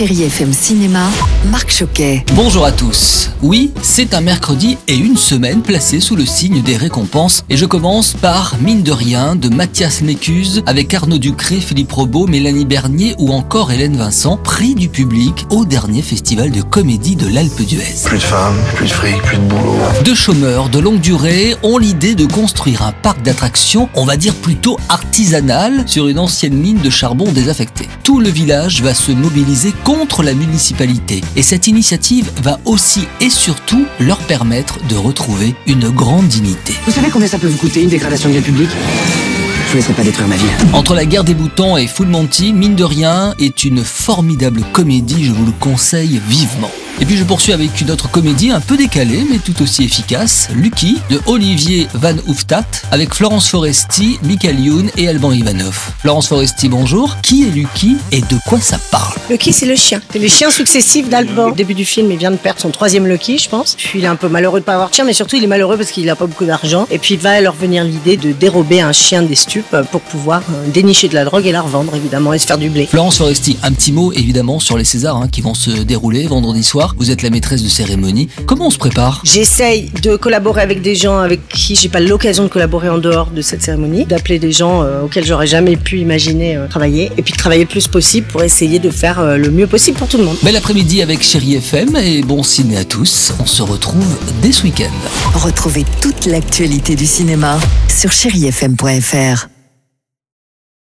Chéri FM Cinéma, Marc Choquet. Bonjour à tous. Oui, c'est un mercredi et une semaine placée sous le signe des récompenses. Et je commence par Mine de rien de Mathias Nécuse avec Arnaud Ducré, Philippe Robot, Mélanie Bernier ou encore Hélène Vincent, prix du public au dernier festival de comédie de l'Alpe d'Huez. Plus de femmes, plus de fric, plus de boulot. Deux chômeurs de longue durée ont l'idée de construire un parc d'attractions, on va dire plutôt artisanal, sur une ancienne mine de charbon désaffectée. Tout le village va se mobiliser contre la municipalité. Et cette initiative va aussi et surtout leur permettre de retrouver une grande dignité. Vous savez combien ça peut vous coûter une dégradation de bien publique? Je vous laisserai pas détruire ma ville. Entre la guerre des boutons et Full Monty, mine de rien, est une formidable comédie, je vous le conseille vivement. Et puis je poursuis avec une autre comédie un peu décalée mais tout aussi efficace, Lucky de Olivier Van Hooftat avec Florence Foresti, Michael Youn et Alban Ivanov. Florence Foresti, bonjour. Qui est Lucky et de quoi ça parle? Lucky, c'est le chien. C'est les chiens successifs d'Alban. Au début du film, il vient de perdre son troisième Lucky, je pense. Puis il est un peu malheureux de pas avoir de chien, mais surtout il est malheureux parce qu'il n'a pas beaucoup d'argent. Et puis il va leur venir l'idée de dérober un chien des stupes pour pouvoir euh, dénicher de la drogue et la revendre, évidemment, et se faire du blé. Florence Foresti, un petit mot évidemment sur les Césars hein, qui vont se dérouler vendredi soir. Vous êtes la maîtresse de cérémonie. Comment on se prépare? J'essaye de collaborer avec des gens avec qui j'ai pas l'occasion de collaborer en dehors de cette cérémonie, d'appeler des gens euh, auxquels j'aurais jamais pu imaginer euh, travailler, et puis de travailler le plus possible pour essayer de faire euh, le mieux possible pour tout le monde. Bel après-midi avec Chéri FM et bon ciné à tous. On se retrouve dès ce week-end. Retrouvez toute l'actualité du cinéma sur chérifm.fr.